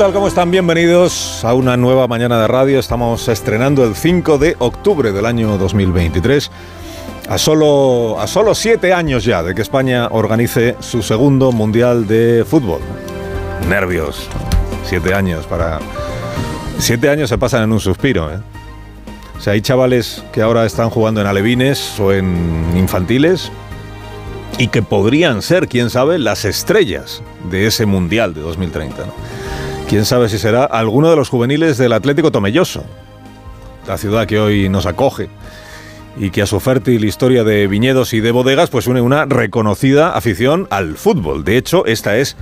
Tal? ¿Cómo están? Bienvenidos a una nueva mañana de radio. Estamos estrenando el 5 de octubre del año 2023. A solo, a solo siete años ya de que España organice su segundo Mundial de Fútbol. Nervios. Siete años para... Siete años se pasan en un suspiro. ¿eh? O sea, hay chavales que ahora están jugando en alevines o en infantiles y que podrían ser, quién sabe, las estrellas de ese Mundial de 2030. ¿no? Quién sabe si será alguno de los juveniles del Atlético Tomelloso, la ciudad que hoy nos acoge y que a su fértil historia de viñedos y de bodegas pues une una reconocida afición al fútbol. De hecho, esta es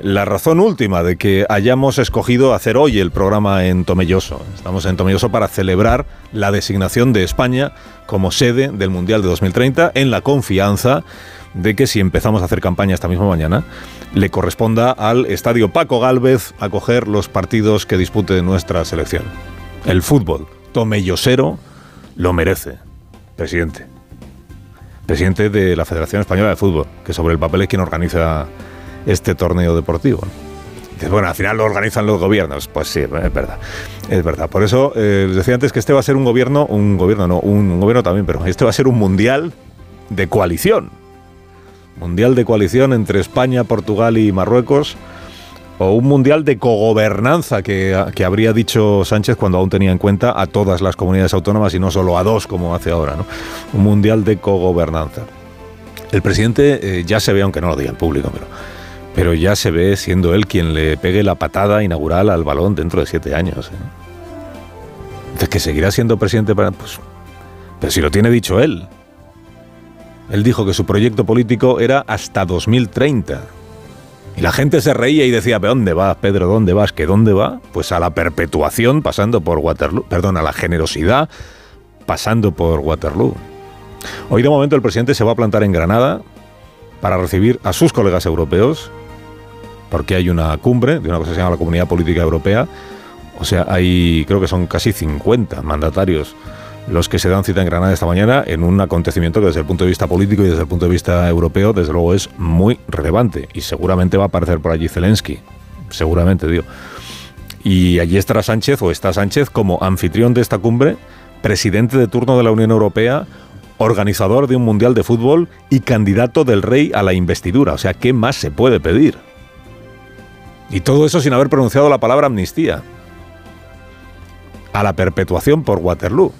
la razón última de que hayamos escogido hacer hoy el programa en Tomelloso. Estamos en Tomelloso para celebrar la designación de España como sede del Mundial de 2030 en la confianza de que si empezamos a hacer campaña esta misma mañana, le corresponda al Estadio Paco Gálvez acoger los partidos que dispute nuestra selección. El fútbol tomellosero lo merece, presidente. Presidente de la Federación Española de Fútbol, que sobre el papel es quien organiza este torneo deportivo. Bueno, al final lo organizan los gobiernos. Pues sí, es verdad. Es verdad. Por eso eh, les decía antes que este va a ser un gobierno, un gobierno no, un, un gobierno también, pero este va a ser un mundial de coalición. Mundial de coalición entre España, Portugal y Marruecos, o un mundial de cogobernanza que, que, habría dicho Sánchez cuando aún tenía en cuenta a todas las comunidades autónomas y no solo a dos como hace ahora, ¿no? Un mundial de cogobernanza. El presidente eh, ya se ve, aunque no lo diga en público, pero, pero ya se ve siendo él quien le pegue la patada inaugural al balón dentro de siete años. ¿eh? Es que seguirá siendo presidente para... Pues, pero si lo tiene dicho él. Él dijo que su proyecto político era hasta 2030. Y la gente se reía y decía, ¿pero dónde vas, Pedro? ¿Dónde vas? ¿Que dónde va? Pues a la perpetuación pasando por Waterloo. Perdón, a la generosidad pasando por Waterloo. Hoy de momento el presidente se va a plantar en Granada para recibir a sus colegas europeos, porque hay una cumbre de una cosa que se llama la Comunidad Política Europea. O sea, hay, creo que son casi 50 mandatarios los que se dan cita en Granada esta mañana en un acontecimiento que desde el punto de vista político y desde el punto de vista europeo, desde luego es muy relevante. Y seguramente va a aparecer por allí Zelensky. Seguramente, digo. Y allí estará Sánchez o está Sánchez como anfitrión de esta cumbre, presidente de turno de la Unión Europea, organizador de un mundial de fútbol y candidato del rey a la investidura. O sea, ¿qué más se puede pedir? Y todo eso sin haber pronunciado la palabra amnistía. A la perpetuación por Waterloo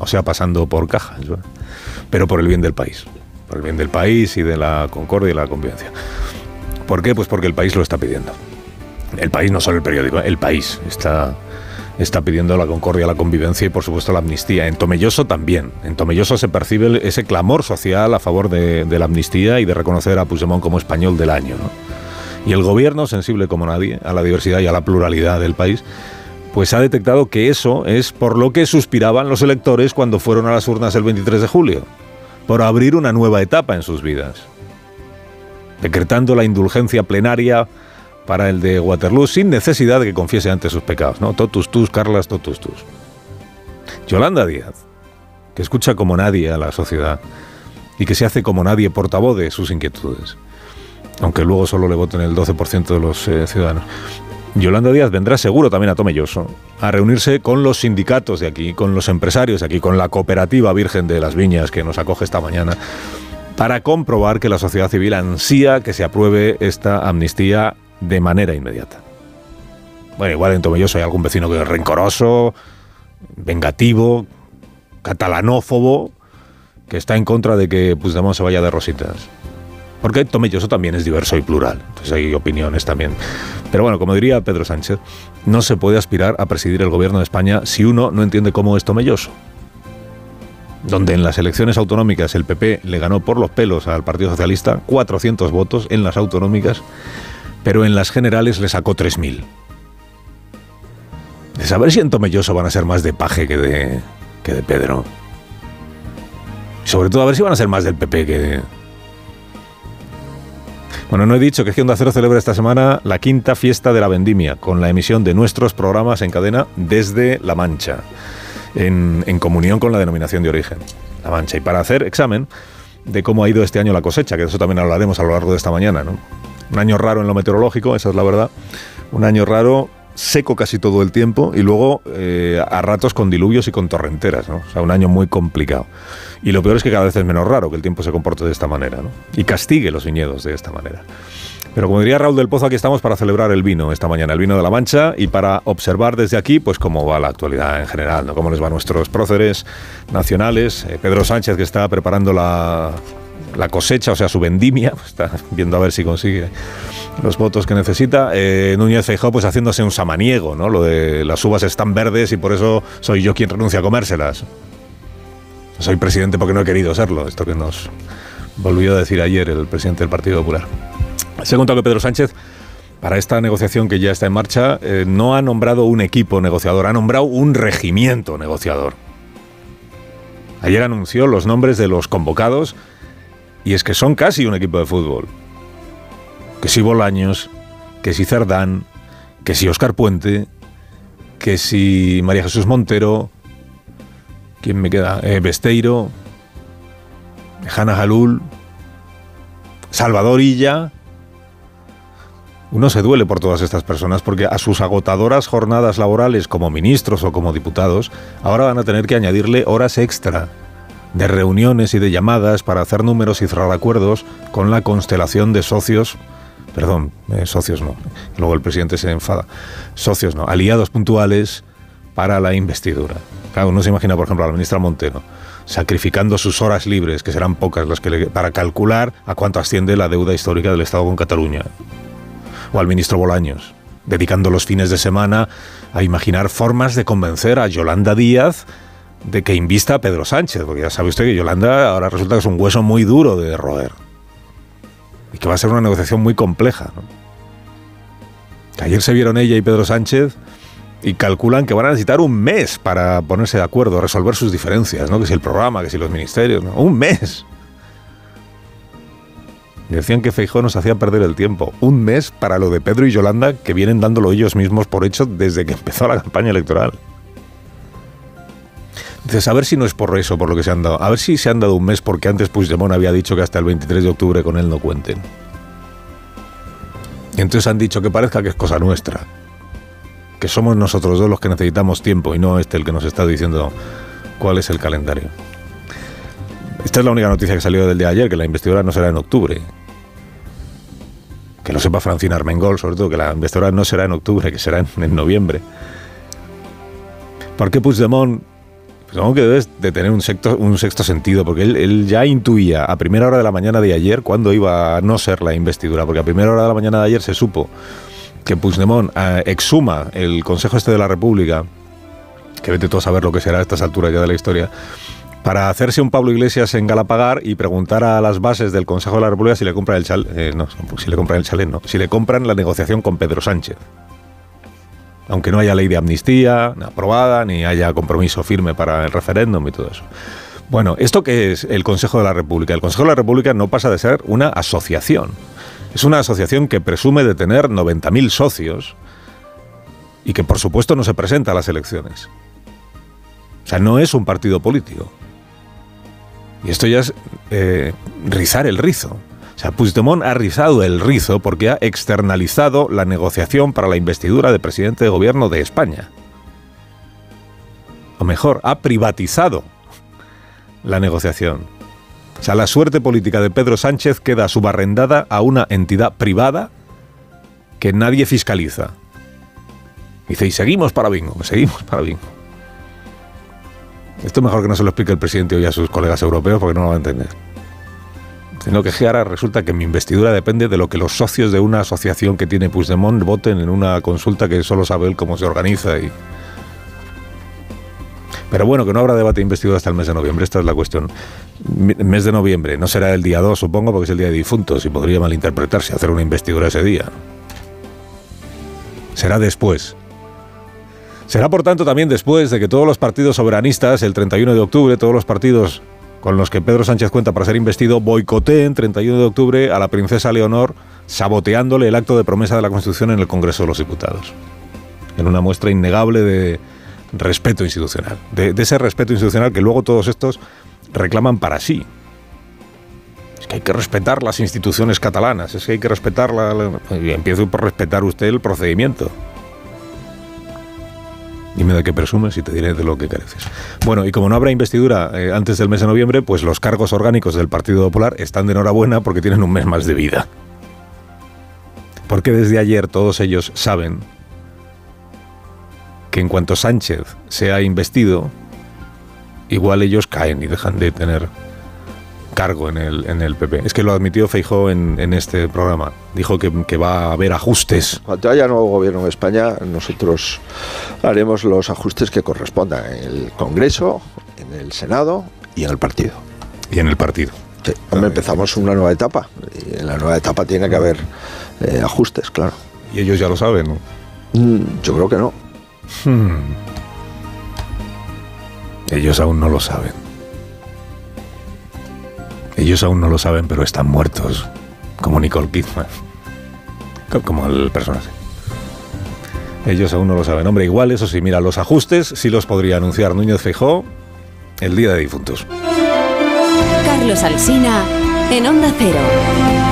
o sea, pasando por cajas, pero por el bien del país, por el bien del país y de la concordia y la convivencia. ¿Por qué? Pues porque el país lo está pidiendo. El país, no solo el periódico, el país está, está pidiendo la concordia, la convivencia y por supuesto la amnistía. En Tomelloso también. En Tomelloso se percibe ese clamor social a favor de, la amnistía y de reconocer a Puigdemont como español del año. Y el gobierno, sensible como nadie a la diversidad y a la pluralidad del país, pues ha detectado que eso es por lo que suspiraban los electores cuando fueron a las urnas el 23 de julio, por abrir una nueva etapa en sus vidas, decretando la indulgencia plenaria para el de Waterloo sin necesidad de que confiese ante sus pecados, ¿no? Totus tus, Carlas, totus tus. Yolanda Díaz, que escucha como nadie a la sociedad y que se hace como nadie portavoz de sus inquietudes, aunque luego solo le voten el 12% de los eh, ciudadanos. Yolanda Díaz vendrá seguro también a Tomelloso a reunirse con los sindicatos de aquí, con los empresarios de aquí, con la cooperativa Virgen de las Viñas que nos acoge esta mañana, para comprobar que la sociedad civil ansía que se apruebe esta amnistía de manera inmediata. Bueno, igual en Tomelloso hay algún vecino que es rencoroso, vengativo, catalanófobo, que está en contra de que Puigdemont se vaya de rositas. Porque Tomelloso también es diverso y plural, entonces hay opiniones también. Pero bueno, como diría Pedro Sánchez, no se puede aspirar a presidir el gobierno de España si uno no entiende cómo es Tomelloso. Donde en las elecciones autonómicas el PP le ganó por los pelos al Partido Socialista 400 votos en las autonómicas, pero en las generales le sacó 3.000. De a ver si en Tomelloso van a ser más de Paje que de, que de Pedro. Sobre todo a ver si van a ser más del PP que de... Bueno, no he dicho que Onda Cero celebra esta semana la quinta fiesta de la vendimia, con la emisión de nuestros programas en cadena desde La Mancha, en, en comunión con la denominación de origen, La Mancha. Y para hacer examen de cómo ha ido este año la cosecha, que de eso también hablaremos a lo largo de esta mañana, ¿no? Un año raro en lo meteorológico, esa es la verdad. Un año raro, seco casi todo el tiempo y luego eh, a ratos con diluvios y con torrenteras. O sea, un año muy complicado. Y lo peor es que cada vez es menos raro que el tiempo se comporte de esta manera, ¿no? Y castigue los viñedos de esta manera. Pero como diría Raúl del Pozo, aquí estamos para celebrar el vino esta mañana, el vino de la Mancha, y para observar desde aquí, pues cómo va la actualidad en general. Cómo les va a nuestros próceres nacionales. Eh, Pedro Sánchez, que está preparando la, la cosecha, o sea, su vendimia, pues está viendo a ver si consigue los votos que necesita. Eh, Núñez Feijóo, pues haciéndose un samaniego, ¿no? Lo de las uvas están verdes y por eso soy yo quien renuncia a comérselas. Soy presidente porque no he querido serlo, esto que nos volvió a decir ayer el presidente del Partido Popular. Se ha que Pedro Sánchez, para esta negociación que ya está en marcha, eh, no ha nombrado un equipo negociador, ha nombrado un regimiento negociador. Ayer anunció los nombres de los convocados y es que son casi un equipo de fútbol. Que si Bolaños, que si Cerdán, que si Oscar Puente, que si María Jesús Montero, ¿quién me queda? Eh, Besteiro, Hanna Jalul, Salvador Illa. Uno se duele por todas estas personas porque a sus agotadoras jornadas laborales como ministros o como diputados, ahora van a tener que añadirle horas extra de reuniones y de llamadas para hacer números y cerrar acuerdos con la constelación de socios, perdón, eh, socios no, luego el presidente se enfada, socios no, aliados puntuales para la investidura. Claro, uno se imagina, por ejemplo, a la ministra Montero sacrificando sus horas libres, que serán pocas las que le, para calcular a cuánto asciende la deuda histórica del Estado con Cataluña. O al ministro Bolaños, dedicando los fines de semana a imaginar formas de convencer a Yolanda Díaz de que invista a Pedro Sánchez, porque ya sabe usted que Yolanda ahora resulta que es un hueso muy duro de roer y que va a ser una negociación muy compleja. ayer se vieron ella y Pedro Sánchez y calculan que van a necesitar un mes para ponerse de acuerdo, resolver sus diferencias, ¿no? que si el programa, que si los ministerios, un mes. Decían que Feijó nos hacía perder el tiempo. Un mes para lo de Pedro y Yolanda, que vienen dándolo ellos mismos por hecho desde que empezó la campaña electoral. Dices, a ver si no es por eso, por lo que se han dado. A ver si se han dado un mes porque antes Puigdemont había dicho que hasta el 23 de octubre con él no cuenten. Y entonces han dicho que parezca que es cosa nuestra. Que somos nosotros dos los que necesitamos tiempo y no este el que nos está diciendo cuál es el calendario. Esta es la única noticia que salió del día de ayer, que la investidura no será en octubre. Que lo sepa Francina Armengol, sobre todo, que la investidura no será en octubre, que será en, noviembre. ¿Por qué Puigdemont Supongo que debes de tener un sexto, sentido, porque él, ya intuía a primera hora de la mañana de ayer cuándo iba a no ser la investidura, porque a primera hora de la mañana de ayer se supo que Puigdemont eh, exhuma el Consejo Este de la República, que vete todo a saber lo que será a estas alturas ya de la historia, para hacerse un Pablo Iglesias en Galapagar y preguntar a las bases del Consejo de la República si le compran el chal, eh, no, si le compran el chalet, no, si le compran la negociación con Pedro Sánchez aunque no haya ley de amnistía aprobada, ni haya compromiso firme para el referéndum y todo eso. Bueno, ¿esto qué es el Consejo de la República? El Consejo de la República no pasa de ser una asociación. Es una asociación que presume de tener 90.000 socios y que por supuesto no se presenta a las elecciones. O sea, no es un partido político. Y esto ya es eh, rizar el rizo. Sea, Puigdemont ha rizado el rizo porque ha externalizado la negociación para la investidura de presidente de gobierno de España. O mejor, ha privatizado la negociación. O sea, la suerte política de Pedro Sánchez queda subarrendada a una entidad privada que nadie fiscaliza. Dice, y seguimos para bingo, seguimos para bingo. Esto es mejor que no se lo explique el presidente hoy a sus colegas europeos porque no lo va a entender sino que ahora resulta que mi investidura depende de lo que los socios de una asociación que tiene Puigdemont voten en una consulta que solo sabe él cómo se organiza y... Pero bueno, que no habrá debate de investidura hasta el mes de noviembre, esta es la cuestión. Mes de noviembre, no será el día 2, supongo, porque es el día de difuntos y podría malinterpretarse hacer una investidura ese día. Será después. Será por tanto también después de que todos los partidos soberanistas, el 31 de octubre, todos los partidos con los que Pedro Sánchez cuenta para ser investido, boicoteen 31 de octubre a la princesa Leonor, saboteándole el acto de promesa de la Constitución en el Congreso de los Diputados. En una muestra innegable de respeto institucional, de, ese respeto institucional que luego todos estos reclaman para sí. Es que hay que respetar las instituciones catalanas, es que hay que respetar la, y empiezo por respetar usted el procedimiento. Dime de qué presumes y te diré de lo que careces. Bueno, y como no habrá investidura eh, antes del mes de noviembre, pues los cargos orgánicos del Partido Popular están de enhorabuena porque tienen un mes más de vida. Porque desde ayer todos ellos saben que en cuanto Sánchez sea investido, igual ellos caen y dejan de tener cargo en el, en el PP. Es que lo admitió Feijó en, en este programa. Dijo que, que, va a haber ajustes. Cuando haya nuevo gobierno en España, nosotros haremos los ajustes que correspondan en el Congreso, en el Senado y en el partido. Y en el partido. Sí, empezamos una nueva etapa. Y en la nueva etapa tiene que haber eh, ajustes, claro. Y ellos ya lo saben, ¿no? Mm, yo creo que no. Hmm. Ellos aún no lo saben. Ellos aún no lo saben, pero están muertos. Como Nicole Kidman. Como el personaje. Ellos aún no lo saben. Hombre, igual, eso sí, mira, los ajustes sí los podría anunciar Núñez Feijó el día de difuntos. Carlos Alsina en Onda Cero.